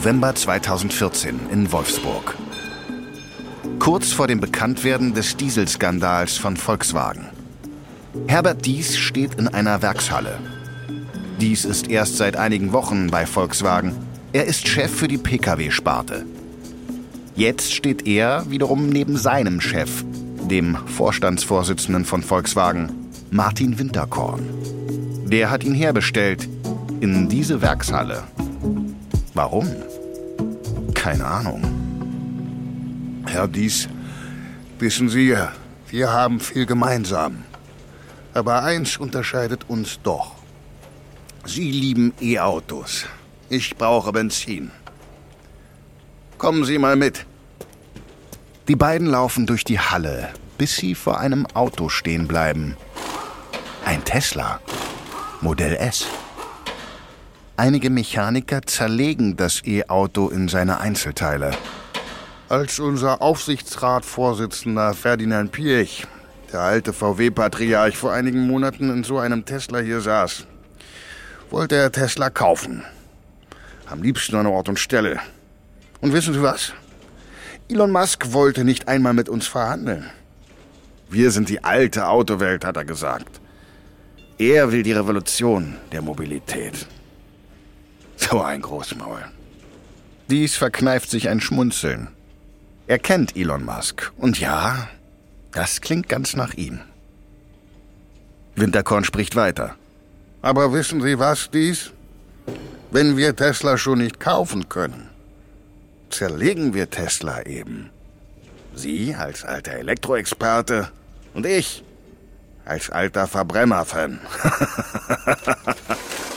November 2014 in Wolfsburg. Kurz vor dem Bekanntwerden des Dieselskandals von Volkswagen. Herbert Dies steht in einer Werkshalle. Dies ist erst seit einigen Wochen bei Volkswagen. Er ist Chef für die Pkw-Sparte. Jetzt steht er wiederum neben seinem Chef, dem Vorstandsvorsitzenden von Volkswagen, Martin Winterkorn. Der hat ihn herbestellt in diese Werkshalle. Warum? Keine Ahnung. Herr Dies, wissen Sie, wir haben viel gemeinsam. Aber eins unterscheidet uns doch. Sie lieben E-Autos. Ich brauche Benzin. Kommen Sie mal mit. Die beiden laufen durch die Halle, bis sie vor einem Auto stehen bleiben. Ein Tesla. Modell S. Einige Mechaniker zerlegen das E-Auto in seine Einzelteile. Als unser Aufsichtsratsvorsitzender Ferdinand Piech, der alte VW-Patriarch, vor einigen Monaten in so einem Tesla hier saß, wollte er Tesla kaufen. Am liebsten an Ort und Stelle. Und wissen Sie was? Elon Musk wollte nicht einmal mit uns verhandeln. Wir sind die alte Autowelt, hat er gesagt. Er will die Revolution der Mobilität. So ein Großmaul. Dies verkneift sich ein Schmunzeln. Er kennt Elon Musk. Und ja, das klingt ganz nach ihm. Winterkorn spricht weiter. Aber wissen Sie was, dies? Wenn wir Tesla schon nicht kaufen können, zerlegen wir Tesla eben. Sie als alter Elektroexperte und ich als alter Verbrenner-Fan.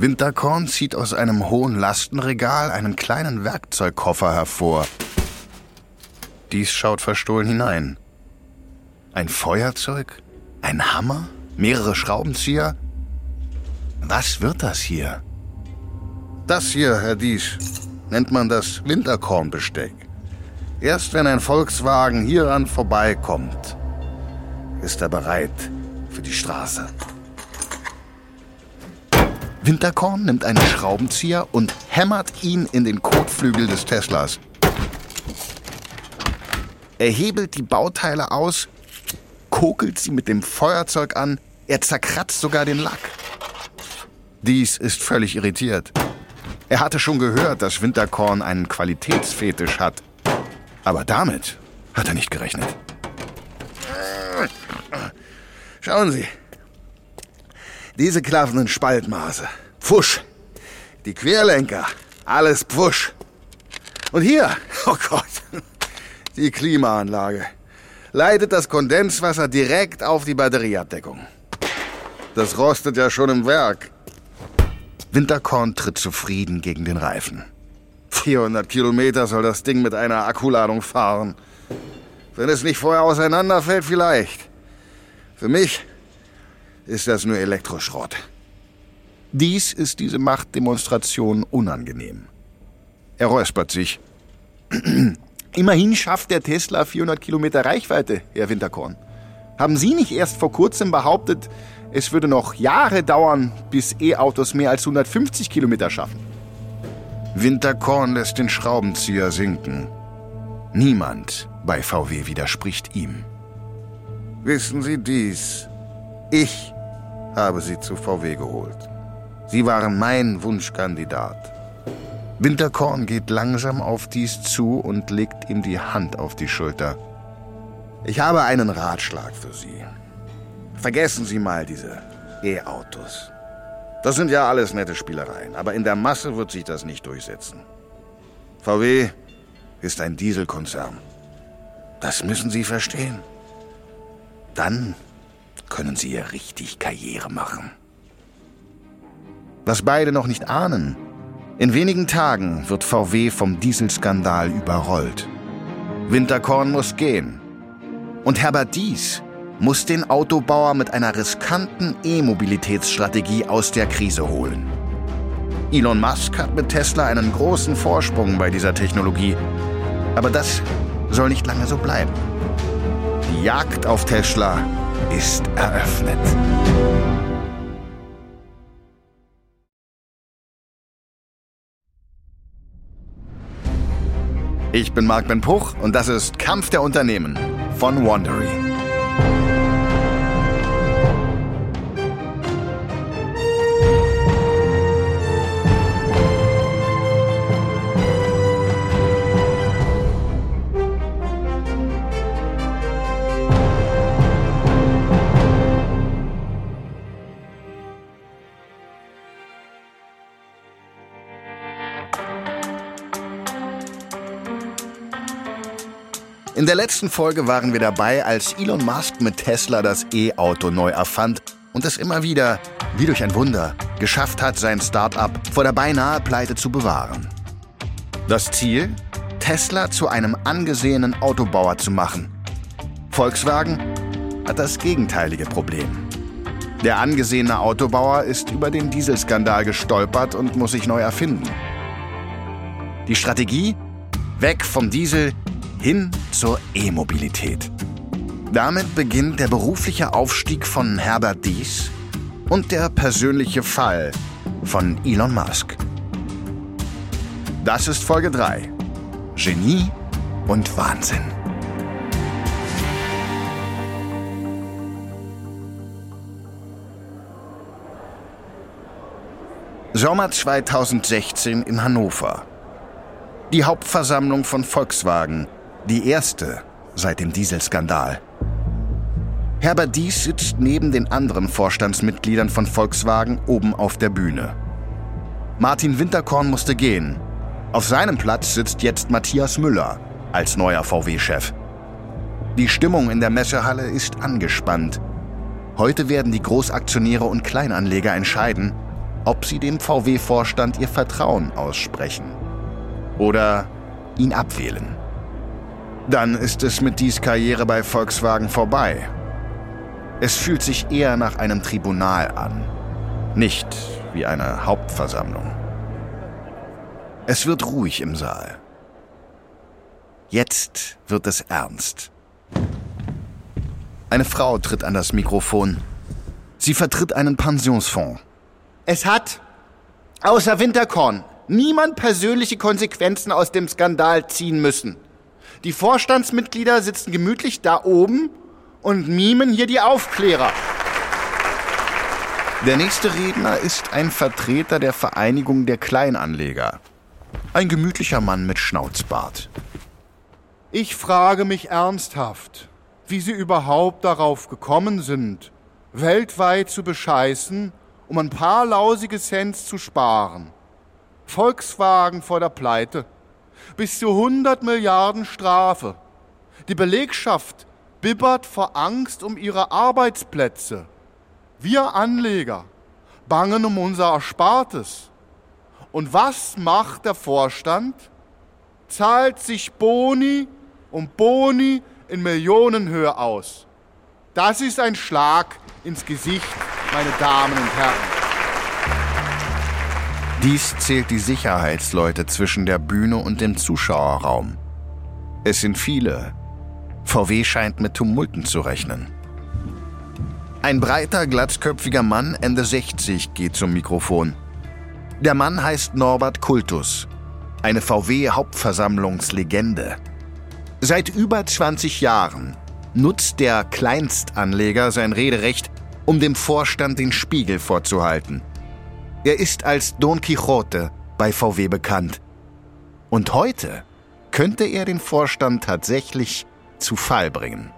Winterkorn zieht aus einem hohen Lastenregal einen kleinen Werkzeugkoffer hervor. Dies schaut verstohlen hinein. Ein Feuerzeug? Ein Hammer? Mehrere Schraubenzieher? Was wird das hier? Das hier, Herr Dies, nennt man das Winterkornbesteck. Erst wenn ein Volkswagen hieran vorbeikommt, ist er bereit für die Straße. Winterkorn nimmt einen Schraubenzieher und hämmert ihn in den Kotflügel des Teslas. Er hebelt die Bauteile aus, kokelt sie mit dem Feuerzeug an, er zerkratzt sogar den Lack. Dies ist völlig irritiert. Er hatte schon gehört, dass Winterkorn einen Qualitätsfetisch hat. Aber damit hat er nicht gerechnet. Schauen Sie. Diese klaffenden Spaltmaße. Pfusch. Die Querlenker. Alles Pfusch. Und hier, oh Gott, die Klimaanlage. Leitet das Kondenswasser direkt auf die Batterieabdeckung. Das rostet ja schon im Werk. Winterkorn tritt zufrieden gegen den Reifen. 400 Kilometer soll das Ding mit einer Akkuladung fahren. Wenn es nicht vorher auseinanderfällt, vielleicht. Für mich ist das nur Elektroschrott. Dies ist diese Machtdemonstration unangenehm. Er räuspert sich. Immerhin schafft der Tesla 400 Kilometer Reichweite, Herr Winterkorn. Haben Sie nicht erst vor kurzem behauptet, es würde noch Jahre dauern, bis E-Autos mehr als 150 Kilometer schaffen. Winterkorn lässt den Schraubenzieher sinken. Niemand bei VW widerspricht ihm. Wissen Sie dies? Ich habe Sie zu VW geholt. Sie waren mein Wunschkandidat. Winterkorn geht langsam auf dies zu und legt ihm die Hand auf die Schulter. Ich habe einen Ratschlag für Sie. Vergessen Sie mal diese E-Autos. Das sind ja alles nette Spielereien, aber in der Masse wird sich das nicht durchsetzen. VW ist ein Dieselkonzern. Das müssen Sie verstehen. Dann können Sie hier richtig Karriere machen. Was beide noch nicht ahnen, in wenigen Tagen wird VW vom Dieselskandal überrollt. Winterkorn muss gehen. Und Herbert Dies muss den Autobauer mit einer riskanten E-Mobilitätsstrategie aus der Krise holen. Elon Musk hat mit Tesla einen großen Vorsprung bei dieser Technologie. Aber das soll nicht lange so bleiben. Die Jagd auf Tesla ist eröffnet. Ich bin Marc Ben Puch und das ist Kampf der Unternehmen von Wandering. Der letzten Folge waren wir dabei, als Elon Musk mit Tesla das E-Auto neu erfand und es immer wieder, wie durch ein Wunder, geschafft hat, sein Start-up vor der beinahe Pleite zu bewahren. Das Ziel? Tesla zu einem angesehenen Autobauer zu machen. Volkswagen hat das gegenteilige Problem. Der angesehene Autobauer ist über den Dieselskandal gestolpert und muss sich neu erfinden. Die Strategie? Weg vom Diesel hin zur E-Mobilität. Damit beginnt der berufliche Aufstieg von Herbert Dies und der persönliche Fall von Elon Musk. Das ist Folge 3. Genie und Wahnsinn. Sommer 2016 in Hannover. Die Hauptversammlung von Volkswagen die erste seit dem Dieselskandal. Herbert Dies sitzt neben den anderen Vorstandsmitgliedern von Volkswagen oben auf der Bühne. Martin Winterkorn musste gehen. Auf seinem Platz sitzt jetzt Matthias Müller als neuer VW-Chef. Die Stimmung in der Messehalle ist angespannt. Heute werden die Großaktionäre und Kleinanleger entscheiden, ob sie dem VW-Vorstand ihr Vertrauen aussprechen oder ihn abwählen dann ist es mit Dies Karriere bei Volkswagen vorbei. Es fühlt sich eher nach einem Tribunal an, nicht wie eine Hauptversammlung. Es wird ruhig im Saal. Jetzt wird es ernst. Eine Frau tritt an das Mikrofon. Sie vertritt einen Pensionsfonds. Es hat, außer Winterkorn, niemand persönliche Konsequenzen aus dem Skandal ziehen müssen. Die Vorstandsmitglieder sitzen gemütlich da oben und mimen hier die Aufklärer. Der nächste Redner ist ein Vertreter der Vereinigung der Kleinanleger. Ein gemütlicher Mann mit Schnauzbart. Ich frage mich ernsthaft, wie Sie überhaupt darauf gekommen sind, weltweit zu bescheißen, um ein paar lausige Cents zu sparen. Volkswagen vor der Pleite bis zu 100 Milliarden Strafe. Die Belegschaft bibbert vor Angst um ihre Arbeitsplätze. Wir Anleger bangen um unser Erspartes. Und was macht der Vorstand? Zahlt sich Boni und Boni in Millionenhöhe aus. Das ist ein Schlag ins Gesicht, meine Damen und Herren. Dies zählt die Sicherheitsleute zwischen der Bühne und dem Zuschauerraum. Es sind viele. VW scheint mit Tumulten zu rechnen. Ein breiter, glatzköpfiger Mann, Ende 60, geht zum Mikrofon. Der Mann heißt Norbert Kultus, eine VW-Hauptversammlungslegende. Seit über 20 Jahren nutzt der Kleinstanleger sein Rederecht, um dem Vorstand den Spiegel vorzuhalten – er ist als Don Quixote bei VW bekannt. Und heute könnte er den Vorstand tatsächlich zu Fall bringen.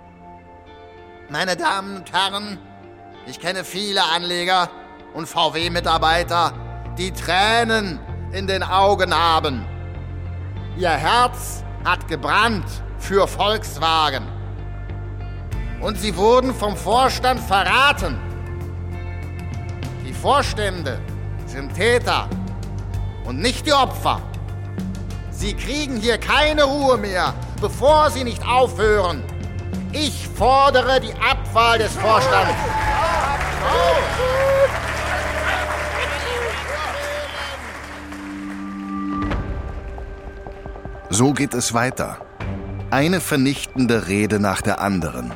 Meine Damen und Herren, ich kenne viele Anleger und VW-Mitarbeiter, die Tränen in den Augen haben. Ihr Herz hat gebrannt für Volkswagen. Und sie wurden vom Vorstand verraten. Die Vorstände sind Täter und nicht die Opfer. Sie kriegen hier keine Ruhe mehr, bevor sie nicht aufhören. Ich fordere die Abwahl des Vorstands. So geht es weiter. Eine vernichtende Rede nach der anderen.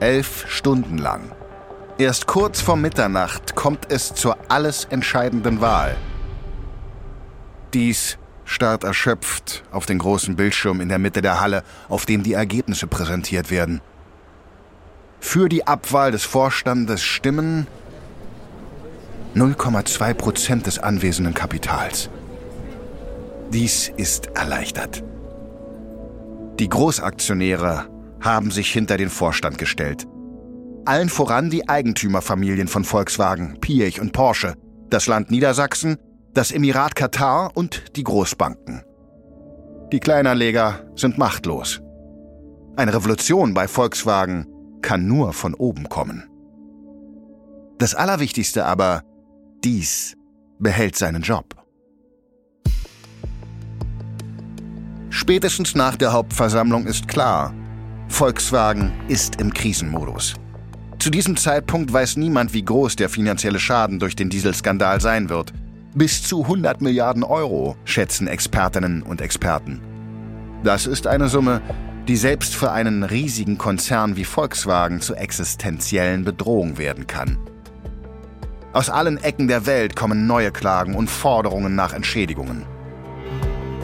Elf Stunden lang. Erst kurz vor Mitternacht kommt es zur alles entscheidenden Wahl. Dies starrt erschöpft auf den großen Bildschirm in der Mitte der Halle, auf dem die Ergebnisse präsentiert werden. Für die Abwahl des Vorstandes stimmen 0,2 Prozent des anwesenden Kapitals. Dies ist erleichtert. Die Großaktionäre haben sich hinter den Vorstand gestellt. Allen voran die Eigentümerfamilien von Volkswagen, Piech und Porsche, das Land Niedersachsen, das Emirat Katar und die Großbanken. Die Kleinanleger sind machtlos. Eine Revolution bei Volkswagen kann nur von oben kommen. Das Allerwichtigste aber, dies behält seinen Job. Spätestens nach der Hauptversammlung ist klar, Volkswagen ist im Krisenmodus. Zu diesem Zeitpunkt weiß niemand, wie groß der finanzielle Schaden durch den Dieselskandal sein wird. Bis zu 100 Milliarden Euro, schätzen Expertinnen und Experten. Das ist eine Summe, die selbst für einen riesigen Konzern wie Volkswagen zur existenziellen Bedrohung werden kann. Aus allen Ecken der Welt kommen neue Klagen und Forderungen nach Entschädigungen.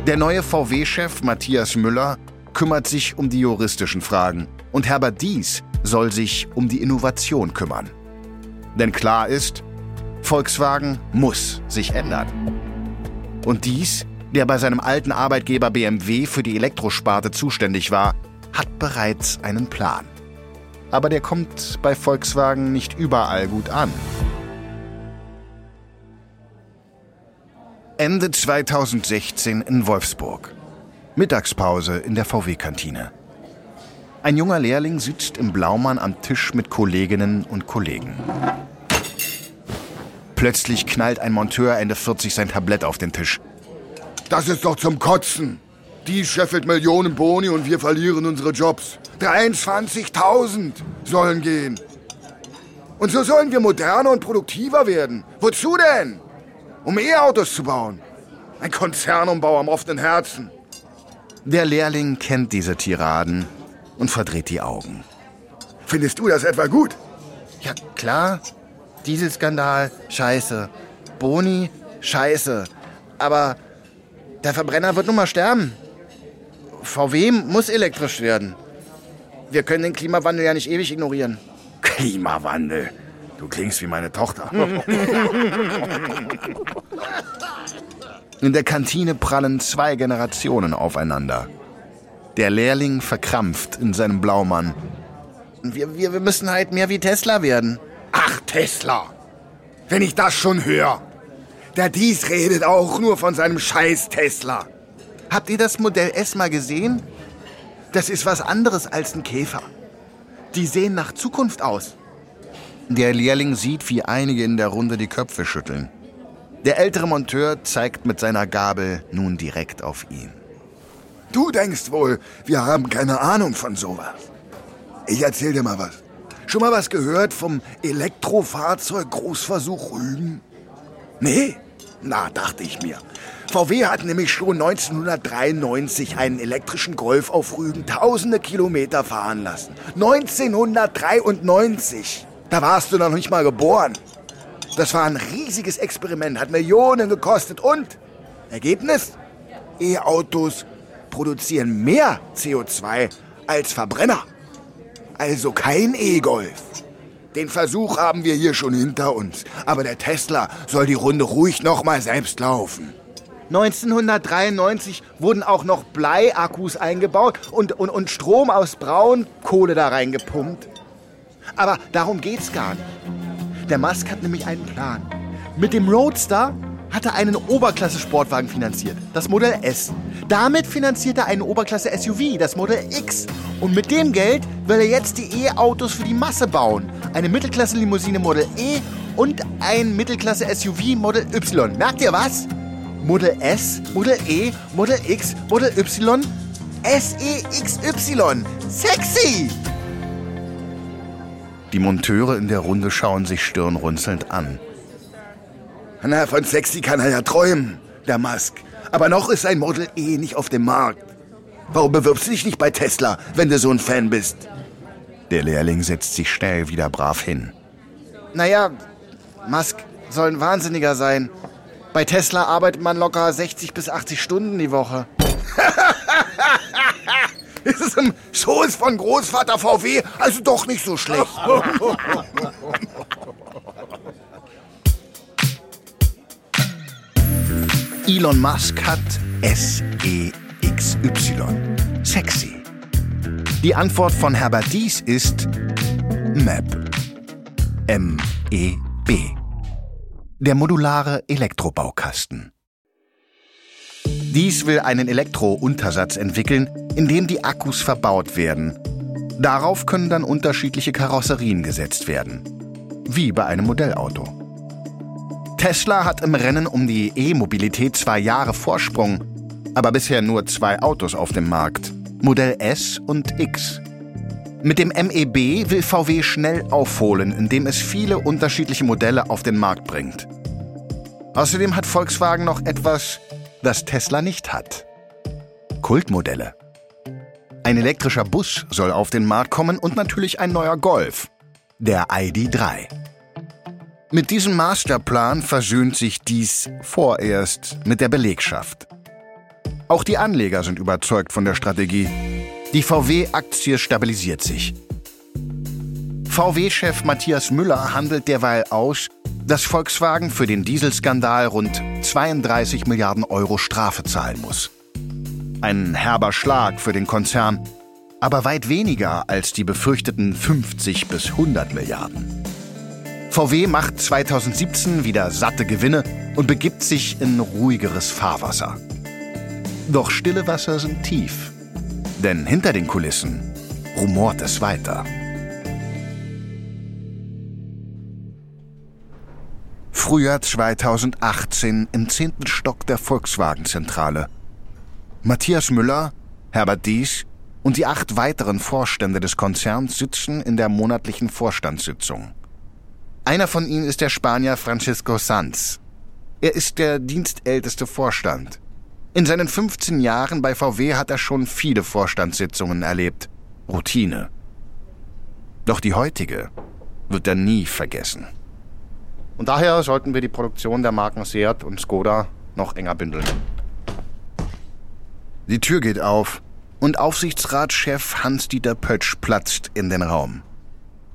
Der neue VW-Chef Matthias Müller kümmert sich um die juristischen Fragen und Herbert Dies soll sich um die Innovation kümmern. Denn klar ist, Volkswagen muss sich ändern. Und dies der bei seinem alten Arbeitgeber BMW für die Elektrosparte zuständig war, hat bereits einen Plan. Aber der kommt bei Volkswagen nicht überall gut an. Ende 2016 in Wolfsburg. Mittagspause in der VW-Kantine. Ein junger Lehrling sitzt im Blaumann am Tisch mit Kolleginnen und Kollegen. Plötzlich knallt ein Monteur Ende 40 sein Tablett auf den Tisch. Das ist doch zum Kotzen. Die scheffelt Millionen Boni und wir verlieren unsere Jobs. 23.000 sollen gehen. Und so sollen wir moderner und produktiver werden. Wozu denn? Um E-Autos zu bauen. Ein Konzernumbau am offenen Herzen. Der Lehrling kennt diese Tiraden und verdreht die Augen. Findest du das etwa gut? Ja, klar. Dieselskandal, scheiße. Boni, scheiße. Aber der Verbrenner wird nun mal sterben. VW muss elektrisch werden. Wir können den Klimawandel ja nicht ewig ignorieren. Klimawandel. Du klingst wie meine Tochter. In der Kantine prallen zwei Generationen aufeinander. Der Lehrling verkrampft in seinem Blaumann. Wir, wir, wir müssen halt mehr wie Tesla werden. Ach, Tesla. Wenn ich das schon höre. Der Dies redet auch nur von seinem scheiß Tesla. Habt ihr das Modell S mal gesehen? Das ist was anderes als ein Käfer. Die sehen nach Zukunft aus. Der Lehrling sieht, wie einige in der Runde die Köpfe schütteln. Der ältere Monteur zeigt mit seiner Gabel nun direkt auf ihn. Du denkst wohl, wir haben keine Ahnung von sowas. Ich erzähl dir mal was. Schon mal was gehört vom Elektrofahrzeug Großversuch Rügen? Nee? Na, dachte ich mir. VW hat nämlich schon 1993 einen elektrischen Golf auf Rügen tausende Kilometer fahren lassen. 1993! Da warst du noch nicht mal geboren. Das war ein riesiges Experiment, hat Millionen gekostet und Ergebnis? E-Autos produzieren mehr CO2 als Verbrenner. Also kein E-Golf. Den Versuch haben wir hier schon hinter uns. Aber der Tesla soll die Runde ruhig noch mal selbst laufen. 1993 wurden auch noch Bleiakkus eingebaut und, und, und Strom aus Braunkohle da reingepumpt. Aber darum geht's gar nicht. Der Musk hat nämlich einen Plan. Mit dem Roadster hat er einen Oberklasse-Sportwagen finanziert, das Modell S. Damit finanziert er eine Oberklasse-SUV, das Modell X. Und mit dem Geld will er jetzt die E-Autos für die Masse bauen. Eine Mittelklasse-Limousine Model E und ein Mittelklasse-SUV Model Y. Merkt ihr was? Model S, Model E, Model X, Model Y, SEXY. Sexy! Die Monteure in der Runde schauen sich stirnrunzelnd an. Na, von sexy kann er ja träumen, der Musk. Aber noch ist ein Model E nicht auf dem Markt. Warum bewirbst du dich nicht bei Tesla, wenn du so ein Fan bist? Der Lehrling setzt sich schnell wieder brav hin. Naja, Musk soll ein Wahnsinniger sein. Bei Tesla arbeitet man locker 60 bis 80 Stunden die Woche. ist es im Schoß von Großvater VW also doch nicht so schlecht. Elon Musk hat SEXY. Sexy. Die Antwort von Herbert Dies ist MEB. M-E-B. Der modulare Elektrobaukasten. Dies will einen Elektro-Untersatz entwickeln, in dem die Akkus verbaut werden. Darauf können dann unterschiedliche Karosserien gesetzt werden. Wie bei einem Modellauto. Tesla hat im Rennen um die E-Mobilität zwei Jahre Vorsprung, aber bisher nur zwei Autos auf dem Markt. Modell S und X. Mit dem MEB will VW schnell aufholen, indem es viele unterschiedliche Modelle auf den Markt bringt. Außerdem hat Volkswagen noch etwas, das Tesla nicht hat. Kultmodelle. Ein elektrischer Bus soll auf den Markt kommen und natürlich ein neuer Golf, der ID3. Mit diesem Masterplan versöhnt sich dies vorerst mit der Belegschaft. Auch die Anleger sind überzeugt von der Strategie. Die VW-Aktie stabilisiert sich. VW-Chef Matthias Müller handelt derweil aus, dass Volkswagen für den Dieselskandal rund 32 Milliarden Euro Strafe zahlen muss. Ein herber Schlag für den Konzern, aber weit weniger als die befürchteten 50 bis 100 Milliarden. VW macht 2017 wieder satte Gewinne und begibt sich in ruhigeres Fahrwasser. Doch stille Wasser sind tief, denn hinter den Kulissen rumort es weiter. Frühjahr 2018 im zehnten Stock der Volkswagen-Zentrale. Matthias Müller, Herbert Dies und die acht weiteren Vorstände des Konzerns sitzen in der monatlichen Vorstandssitzung. Einer von ihnen ist der Spanier Francisco Sanz. Er ist der dienstälteste Vorstand. In seinen 15 Jahren bei VW hat er schon viele Vorstandssitzungen erlebt. Routine. Doch die heutige wird er nie vergessen. Und daher sollten wir die Produktion der Marken Seat und Skoda noch enger bündeln. Die Tür geht auf und Aufsichtsratschef Hans-Dieter Pötsch platzt in den Raum.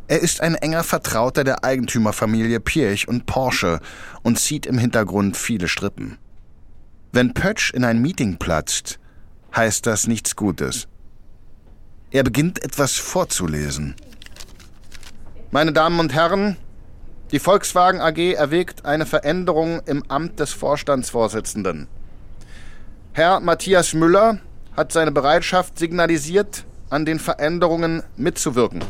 Er ist ein enger Vertrauter der Eigentümerfamilie Pirch und Porsche und zieht im Hintergrund viele Strippen. Wenn Pötsch in ein Meeting platzt, heißt das nichts Gutes. Er beginnt etwas vorzulesen. Meine Damen und Herren, die Volkswagen AG erwägt eine Veränderung im Amt des Vorstandsvorsitzenden. Herr Matthias Müller hat seine Bereitschaft signalisiert, an den Veränderungen mitzuwirken.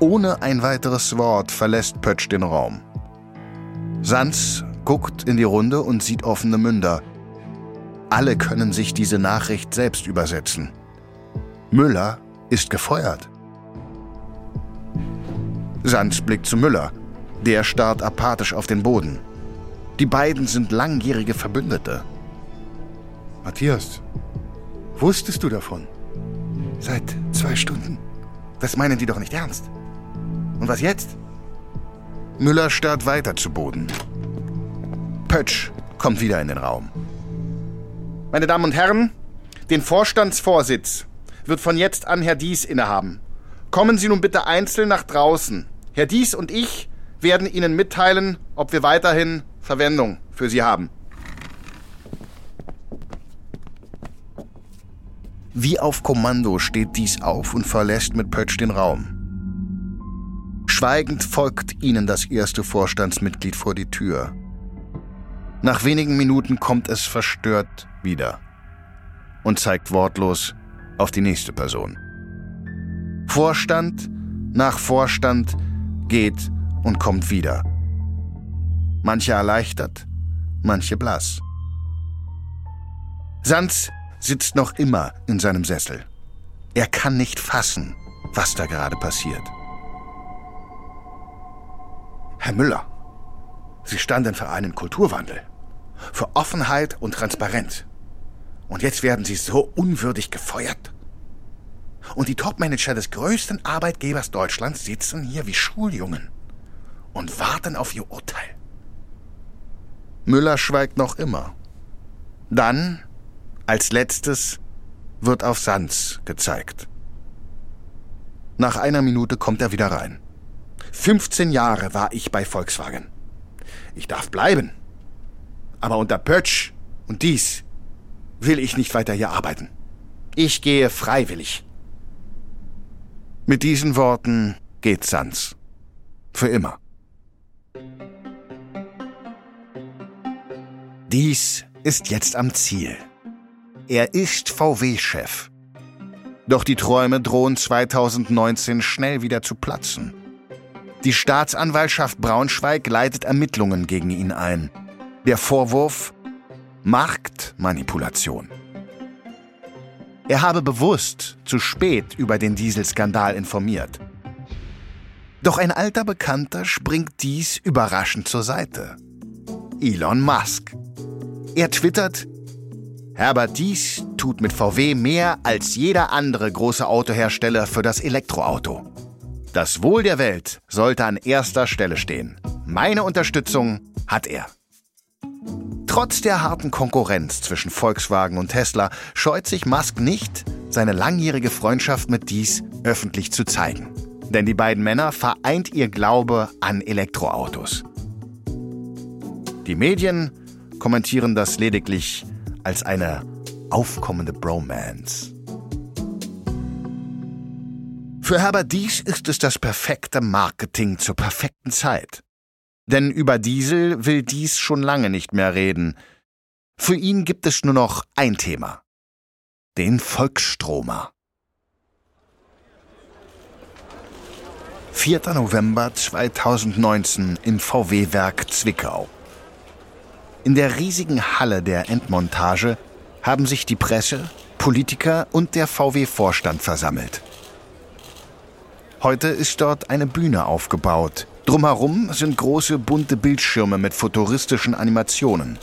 Ohne ein weiteres Wort verlässt Pötsch den Raum. Sanz guckt in die Runde und sieht offene Münder. Alle können sich diese Nachricht selbst übersetzen. Müller ist gefeuert. Sands blickt zu Müller. Der starrt apathisch auf den Boden. Die beiden sind langjährige Verbündete. Matthias, wusstest du davon? Seit zwei Stunden. Das meinen die doch nicht ernst. Und was jetzt? Müller starrt weiter zu Boden. Pötsch kommt wieder in den Raum. Meine Damen und Herren, den Vorstandsvorsitz wird von jetzt an Herr Dies innehaben. Kommen Sie nun bitte einzeln nach draußen. Herr Dies und ich werden Ihnen mitteilen, ob wir weiterhin Verwendung für Sie haben. Wie auf Kommando steht Dies auf und verlässt mit Pötsch den Raum. Schweigend folgt ihnen das erste Vorstandsmitglied vor die Tür. Nach wenigen Minuten kommt es verstört wieder und zeigt wortlos auf die nächste Person. Vorstand nach Vorstand geht und kommt wieder. Manche erleichtert, manche blass. Sanz sitzt noch immer in seinem Sessel. Er kann nicht fassen, was da gerade passiert. Herr Müller, Sie standen für einen Kulturwandel, für Offenheit und Transparenz. Und jetzt werden Sie so unwürdig gefeuert. Und die Topmanager des größten Arbeitgebers Deutschlands sitzen hier wie Schuljungen und warten auf ihr Urteil. Müller schweigt noch immer. Dann, als letztes, wird auf Sands gezeigt. Nach einer Minute kommt er wieder rein. 15 Jahre war ich bei Volkswagen. Ich darf bleiben. Aber unter Pötsch und dies will ich nicht weiter hier arbeiten. Ich gehe freiwillig. Mit diesen Worten geht Sanz. Für immer. Dies ist jetzt am Ziel. Er ist VW-Chef. Doch die Träume drohen 2019 schnell wieder zu platzen. Die Staatsanwaltschaft Braunschweig leitet Ermittlungen gegen ihn ein. Der Vorwurf Marktmanipulation. Er habe bewusst zu spät über den Dieselskandal informiert. Doch ein alter Bekannter springt dies überraschend zur Seite. Elon Musk. Er twittert, Herbert Dies tut mit VW mehr als jeder andere große Autohersteller für das Elektroauto. Das Wohl der Welt sollte an erster Stelle stehen. Meine Unterstützung hat er. Trotz der harten Konkurrenz zwischen Volkswagen und Tesla scheut sich Musk nicht, seine langjährige Freundschaft mit Dies öffentlich zu zeigen. Denn die beiden Männer vereint ihr Glaube an Elektroautos. Die Medien kommentieren das lediglich als eine aufkommende Bromance. Für Herbert Dies ist es das perfekte Marketing zur perfekten Zeit. Denn über Diesel will Dies schon lange nicht mehr reden. Für ihn gibt es nur noch ein Thema. Den Volksstromer. 4. November 2019 im VW-Werk Zwickau. In der riesigen Halle der Endmontage haben sich die Presse, Politiker und der VW-Vorstand versammelt. Heute ist dort eine Bühne aufgebaut. Drumherum sind große bunte Bildschirme mit futuristischen Animationen.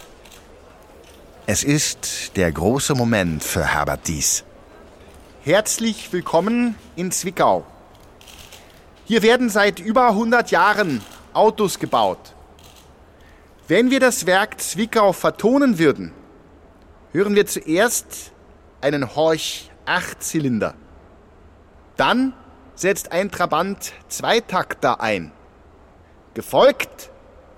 Es ist der große Moment für Herbert Dies. Herzlich willkommen in Zwickau. Hier werden seit über 100 Jahren Autos gebaut. Wenn wir das Werk Zwickau vertonen würden, hören wir zuerst einen Horch Achtzylinder. Dann setzt ein Trabant Zweitakter ein, gefolgt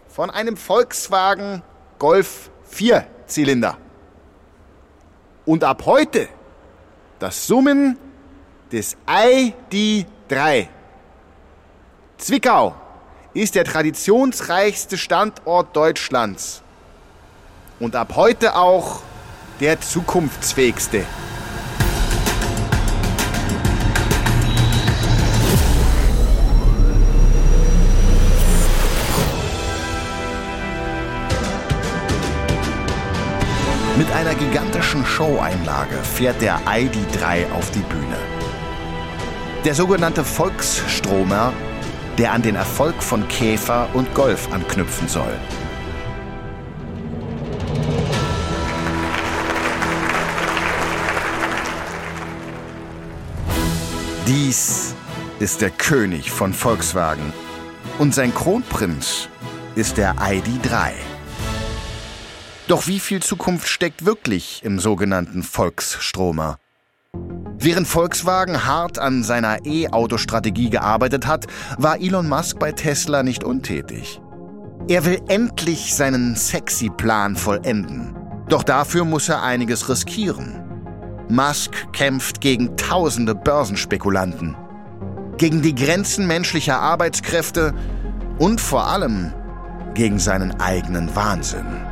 von einem Volkswagen Golf Vierzylinder. Und ab heute das Summen des ID3. Zwickau ist der traditionsreichste Standort Deutschlands. Und ab heute auch der zukunftsfähigste. Gigantischen Showeinlage fährt der ID3 auf die Bühne. Der sogenannte Volksstromer der an den Erfolg von Käfer und Golf anknüpfen soll. Dies ist der König von Volkswagen und sein Kronprinz ist der ID3. Doch wie viel Zukunft steckt wirklich im sogenannten Volksstromer? Während Volkswagen hart an seiner E-Auto-Strategie gearbeitet hat, war Elon Musk bei Tesla nicht untätig. Er will endlich seinen sexy Plan vollenden. Doch dafür muss er einiges riskieren. Musk kämpft gegen tausende Börsenspekulanten, gegen die Grenzen menschlicher Arbeitskräfte und vor allem gegen seinen eigenen Wahnsinn.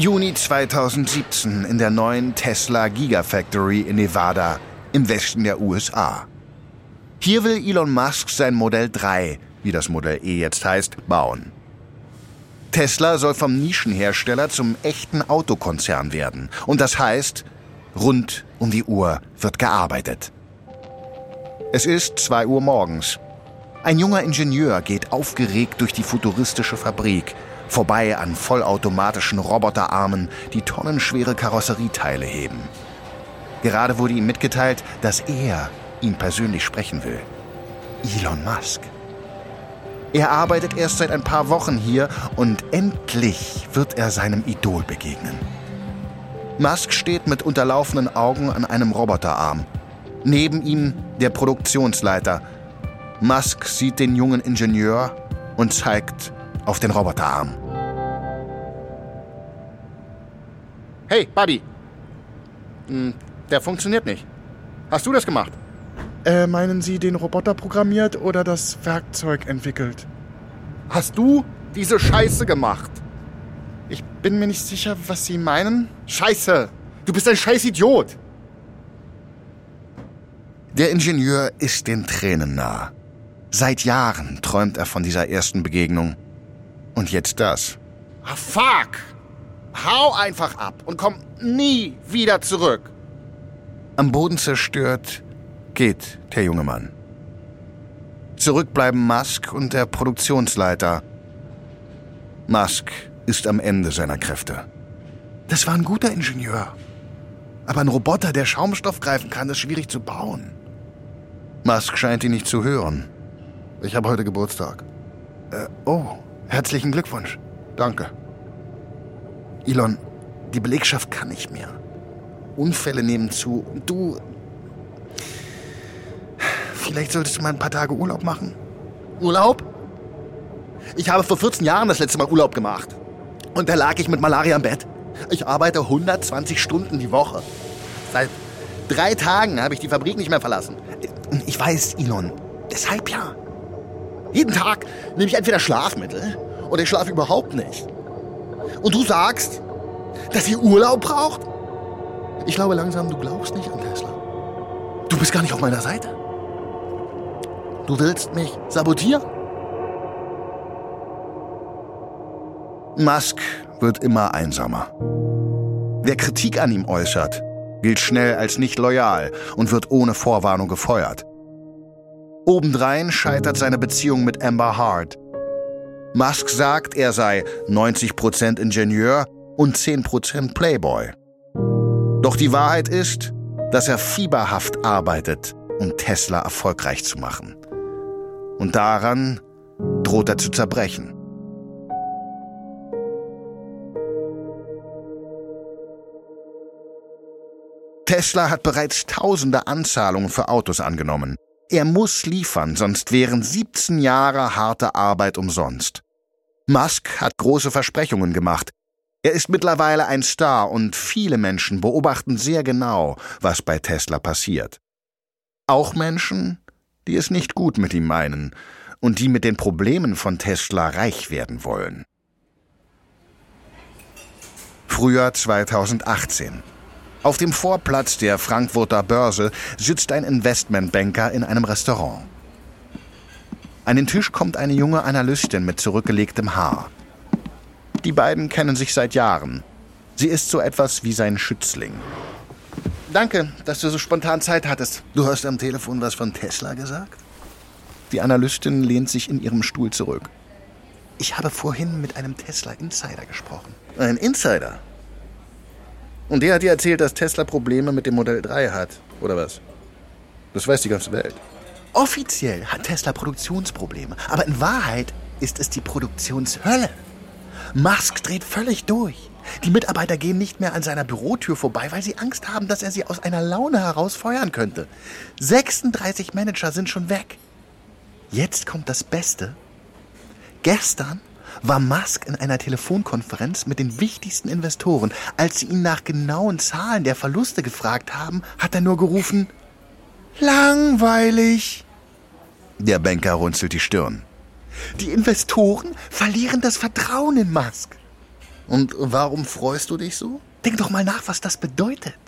Juni 2017 in der neuen Tesla Gigafactory in Nevada im Westen der USA. Hier will Elon Musk sein Modell 3, wie das Modell E jetzt heißt, bauen. Tesla soll vom Nischenhersteller zum echten Autokonzern werden. Und das heißt, rund um die Uhr wird gearbeitet. Es ist 2 Uhr morgens. Ein junger Ingenieur geht aufgeregt durch die futuristische Fabrik, vorbei an vollautomatischen Roboterarmen, die tonnenschwere Karosserieteile heben. Gerade wurde ihm mitgeteilt, dass er ihn persönlich sprechen will. Elon Musk. Er arbeitet erst seit ein paar Wochen hier und endlich wird er seinem Idol begegnen. Musk steht mit unterlaufenden Augen an einem Roboterarm. Neben ihm der Produktionsleiter. Musk sieht den jungen Ingenieur und zeigt auf den Roboterarm. Hey, Buddy. Hm, der funktioniert nicht. Hast du das gemacht? Äh, meinen Sie den Roboter programmiert oder das Werkzeug entwickelt? Hast du diese Scheiße gemacht? Ich bin mir nicht sicher, was Sie meinen. Scheiße! Du bist ein Scheißidiot! Der Ingenieur ist den Tränen nah. Seit Jahren träumt er von dieser ersten Begegnung. Und jetzt das. Ah, fuck! Hau einfach ab und komm nie wieder zurück. Am Boden zerstört geht der junge Mann. Zurückbleiben Musk und der Produktionsleiter. Musk ist am Ende seiner Kräfte. Das war ein guter Ingenieur. Aber ein Roboter, der Schaumstoff greifen kann, ist schwierig zu bauen. Musk scheint ihn nicht zu hören. Ich habe heute Geburtstag. Äh, oh, herzlichen Glückwunsch. Danke. Elon, die Belegschaft kann nicht mehr. Unfälle nehmen zu. Du. Vielleicht solltest du mal ein paar Tage Urlaub machen. Urlaub? Ich habe vor 14 Jahren das letzte Mal Urlaub gemacht. Und da lag ich mit Malaria im Bett. Ich arbeite 120 Stunden die Woche. Seit drei Tagen habe ich die Fabrik nicht mehr verlassen. Ich weiß, Elon. Deshalb ja. Jeden Tag nehme ich entweder Schlafmittel oder ich schlafe überhaupt nicht. Und du sagst, dass ihr Urlaub braucht? Ich glaube langsam, du glaubst nicht an Tesla. Du bist gar nicht auf meiner Seite. Du willst mich sabotieren? Musk wird immer einsamer. Wer Kritik an ihm äußert, gilt schnell als nicht loyal und wird ohne Vorwarnung gefeuert. Obendrein scheitert seine Beziehung mit Amber Hart. Musk sagt, er sei 90% Ingenieur und 10% Playboy. Doch die Wahrheit ist, dass er fieberhaft arbeitet, um Tesla erfolgreich zu machen. Und daran droht er zu zerbrechen. Tesla hat bereits tausende Anzahlungen für Autos angenommen. Er muss liefern, sonst wären 17 Jahre harte Arbeit umsonst. Musk hat große Versprechungen gemacht. Er ist mittlerweile ein Star und viele Menschen beobachten sehr genau, was bei Tesla passiert. Auch Menschen, die es nicht gut mit ihm meinen und die mit den Problemen von Tesla reich werden wollen. Frühjahr 2018. Auf dem Vorplatz der Frankfurter Börse sitzt ein Investmentbanker in einem Restaurant. An den Tisch kommt eine junge Analystin mit zurückgelegtem Haar. Die beiden kennen sich seit Jahren. Sie ist so etwas wie sein Schützling. Danke, dass du so spontan Zeit hattest. Du hast am Telefon was von Tesla gesagt? Die Analystin lehnt sich in ihrem Stuhl zurück. Ich habe vorhin mit einem Tesla-Insider gesprochen. Ein Insider? Und der hat dir erzählt, dass Tesla Probleme mit dem Modell 3 hat, oder was? Das weiß die ganze Welt. Offiziell hat Tesla Produktionsprobleme, aber in Wahrheit ist es die Produktionshölle. Musk dreht völlig durch. Die Mitarbeiter gehen nicht mehr an seiner Bürotür vorbei, weil sie Angst haben, dass er sie aus einer Laune heraus feuern könnte. 36 Manager sind schon weg. Jetzt kommt das Beste. Gestern war Musk in einer Telefonkonferenz mit den wichtigsten Investoren. Als sie ihn nach genauen Zahlen der Verluste gefragt haben, hat er nur gerufen, langweilig. Der Banker runzelt die Stirn. Die Investoren verlieren das Vertrauen in Musk. Und warum freust du dich so? Denk doch mal nach, was das bedeutet.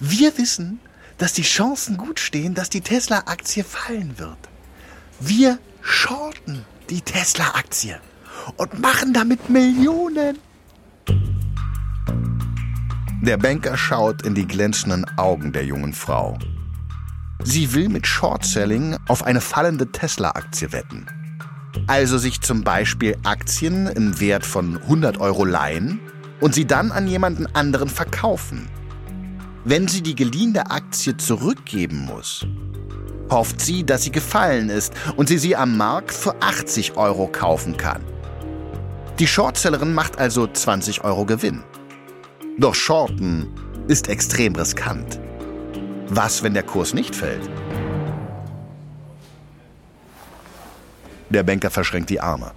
Wir wissen, dass die Chancen gut stehen, dass die Tesla-Aktie fallen wird. Wir shorten die Tesla-Aktie und machen damit Millionen. Der Banker schaut in die glänzenden Augen der jungen Frau. Sie will mit Short-Selling auf eine fallende Tesla-Aktie wetten. Also sich zum Beispiel Aktien im Wert von 100 Euro leihen und sie dann an jemanden anderen verkaufen. Wenn sie die geliehene Aktie zurückgeben muss, hofft sie, dass sie gefallen ist und sie sie am Markt für 80 Euro kaufen kann. Die Shortsellerin macht also 20 Euro Gewinn. Doch Shorten ist extrem riskant. Was, wenn der Kurs nicht fällt? Der Banker verschränkt die Arme.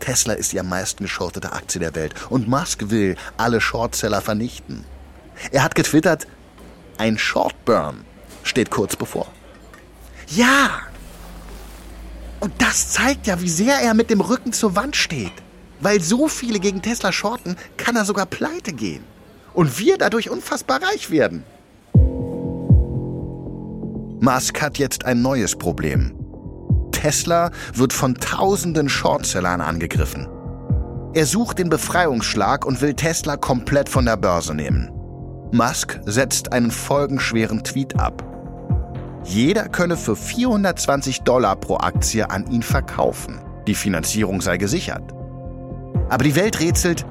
Tesla ist die am meisten geschortete Aktie der Welt und Musk will alle Shortseller vernichten. Er hat getwittert, ein Shortburn steht kurz bevor. Ja! Und das zeigt ja, wie sehr er mit dem Rücken zur Wand steht. Weil so viele gegen Tesla shorten, kann er sogar pleite gehen. Und wir dadurch unfassbar reich werden. Musk hat jetzt ein neues Problem. Tesla wird von tausenden Shortsellern angegriffen. Er sucht den Befreiungsschlag und will Tesla komplett von der Börse nehmen. Musk setzt einen folgenschweren Tweet ab. Jeder könne für 420 Dollar pro Aktie an ihn verkaufen. Die Finanzierung sei gesichert. Aber die Welt rätselt,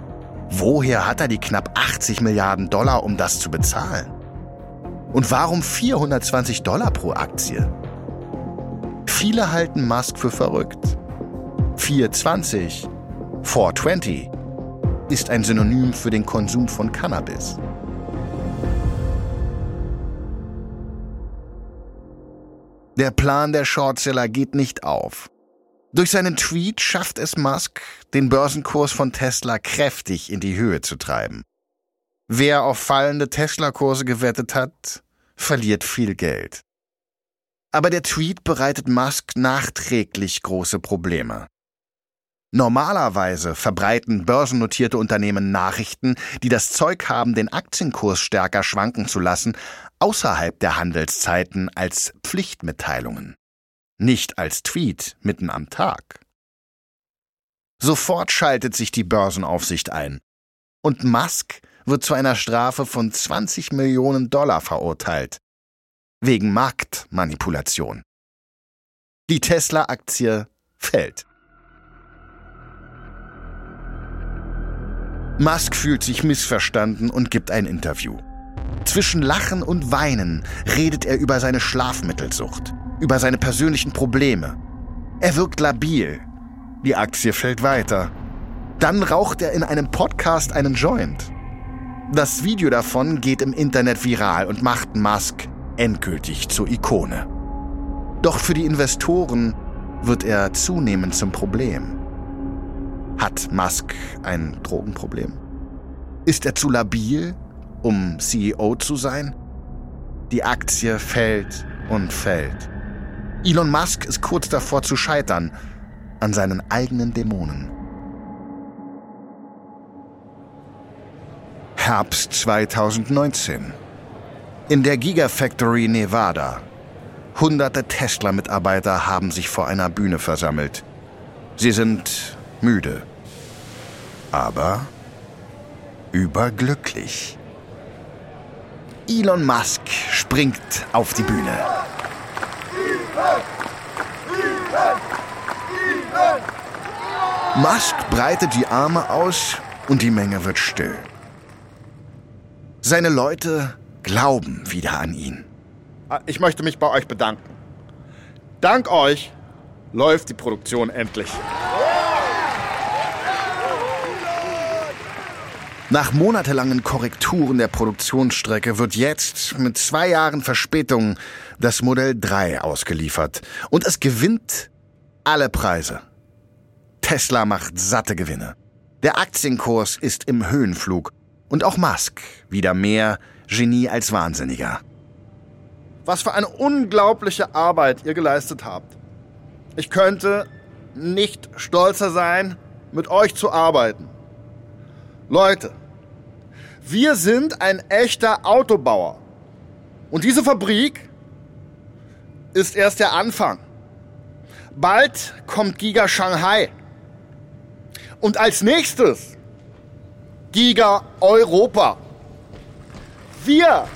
woher hat er die knapp 80 Milliarden Dollar, um das zu bezahlen? Und warum 420 Dollar pro Aktie? Viele halten Musk für verrückt. 420, 420 ist ein Synonym für den Konsum von Cannabis. Der Plan der Shortseller geht nicht auf. Durch seinen Tweet schafft es Musk, den Börsenkurs von Tesla kräftig in die Höhe zu treiben. Wer auf fallende Tesla-Kurse gewettet hat, verliert viel Geld. Aber der Tweet bereitet Musk nachträglich große Probleme. Normalerweise verbreiten börsennotierte Unternehmen Nachrichten, die das Zeug haben, den Aktienkurs stärker schwanken zu lassen, außerhalb der Handelszeiten als Pflichtmitteilungen, nicht als Tweet mitten am Tag. Sofort schaltet sich die Börsenaufsicht ein. Und Musk wird zu einer Strafe von 20 Millionen Dollar verurteilt. Wegen Marktmanipulation. Die Tesla-Aktie fällt. Musk fühlt sich missverstanden und gibt ein Interview. Zwischen Lachen und Weinen redet er über seine Schlafmittelsucht, über seine persönlichen Probleme. Er wirkt labil. Die Aktie fällt weiter. Dann raucht er in einem Podcast einen Joint. Das Video davon geht im Internet viral und macht Musk endgültig zur Ikone. Doch für die Investoren wird er zunehmend zum Problem. Hat Musk ein Drogenproblem? Ist er zu labil, um CEO zu sein? Die Aktie fällt und fällt. Elon Musk ist kurz davor zu scheitern an seinen eigenen Dämonen. Herbst 2019. In der Gigafactory Nevada. Hunderte Tesla-Mitarbeiter haben sich vor einer Bühne versammelt. Sie sind müde, aber überglücklich. Elon Musk springt auf die Bühne. Musk breitet die Arme aus und die Menge wird still. Seine Leute glauben wieder an ihn. Ich möchte mich bei euch bedanken. Dank euch läuft die Produktion endlich. Nach monatelangen Korrekturen der Produktionsstrecke wird jetzt mit zwei Jahren Verspätung das Modell 3 ausgeliefert. Und es gewinnt alle Preise. Tesla macht satte Gewinne. Der Aktienkurs ist im Höhenflug. Und auch Musk wieder mehr Genie als Wahnsinniger. Was für eine unglaubliche Arbeit ihr geleistet habt. Ich könnte nicht stolzer sein, mit euch zu arbeiten. Leute, wir sind ein echter Autobauer. Und diese Fabrik ist erst der Anfang. Bald kommt Giga Shanghai. Und als nächstes Giga Europa. Wir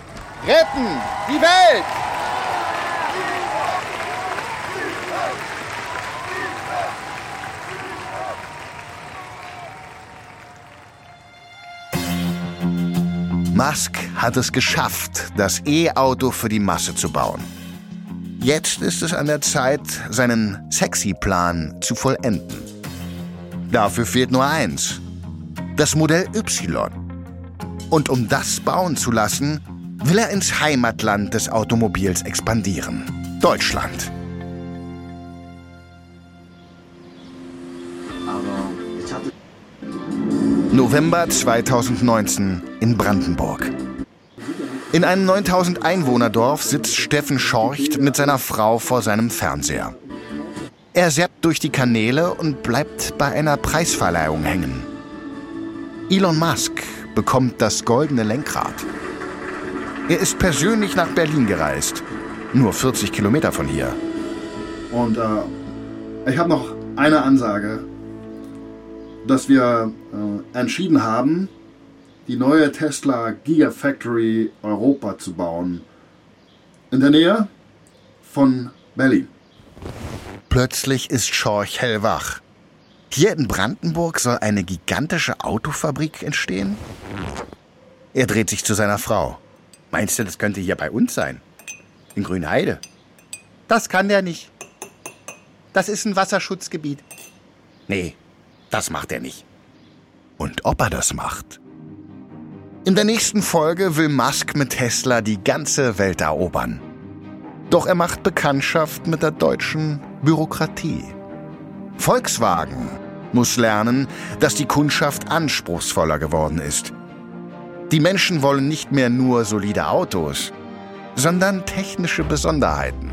Retten die Welt! Musk hat es geschafft, das E-Auto für die Masse zu bauen. Jetzt ist es an der Zeit, seinen Sexy-Plan zu vollenden. Dafür fehlt nur eins. Das Modell Y. Und um das bauen zu lassen, will er ins Heimatland des Automobils expandieren. Deutschland. November 2019 in Brandenburg. In einem 9000 Einwohnerdorf sitzt Steffen Schorcht mit seiner Frau vor seinem Fernseher. Er seppt durch die Kanäle und bleibt bei einer Preisverleihung hängen. Elon Musk bekommt das goldene Lenkrad. Er ist persönlich nach Berlin gereist, nur 40 Kilometer von hier. Und äh, ich habe noch eine Ansage dass wir äh, entschieden haben, die neue Tesla Gigafactory Europa zu bauen. In der Nähe von Berlin. Plötzlich ist Schorch hellwach. Hier in Brandenburg soll eine gigantische Autofabrik entstehen? Er dreht sich zu seiner Frau. Meinst du, das könnte hier bei uns sein? In Grünheide? Das kann der nicht. Das ist ein Wasserschutzgebiet. Nee, das macht er nicht. Und ob er das macht? In der nächsten Folge will Musk mit Tesla die ganze Welt erobern. Doch er macht Bekanntschaft mit der deutschen Bürokratie. Volkswagen muss lernen, dass die Kundschaft anspruchsvoller geworden ist. Die Menschen wollen nicht mehr nur solide Autos, sondern technische Besonderheiten.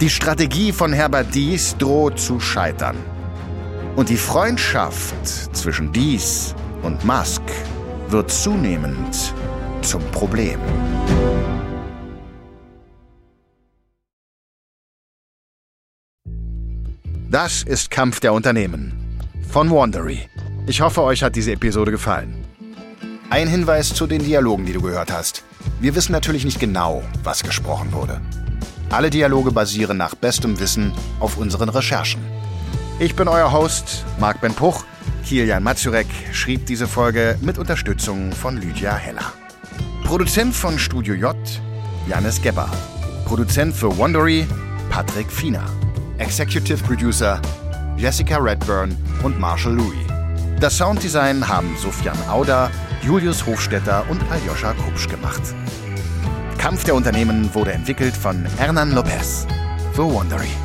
Die Strategie von Herbert Dies droht zu scheitern. Und die Freundschaft zwischen Dies und Musk wird zunehmend zum Problem. Das ist Kampf der Unternehmen von Wandery. Ich hoffe, euch hat diese Episode gefallen. Ein Hinweis zu den Dialogen, die du gehört hast. Wir wissen natürlich nicht genau, was gesprochen wurde. Alle Dialoge basieren nach bestem Wissen auf unseren Recherchen. Ich bin euer Host, Marc Ben Puch. Kilian Mazurek schrieb diese Folge mit Unterstützung von Lydia Heller. Produzent von Studio J, Janis Gebber. Produzent für Wondery, Patrick Fiener. Executive Producer, Jessica Redburn und Marshall Louis. Das Sounddesign haben Sofian Auder, Julius Hofstetter und Aljoscha Kupsch gemacht. Kampf der Unternehmen wurde entwickelt von Hernan Lopez für Wondery.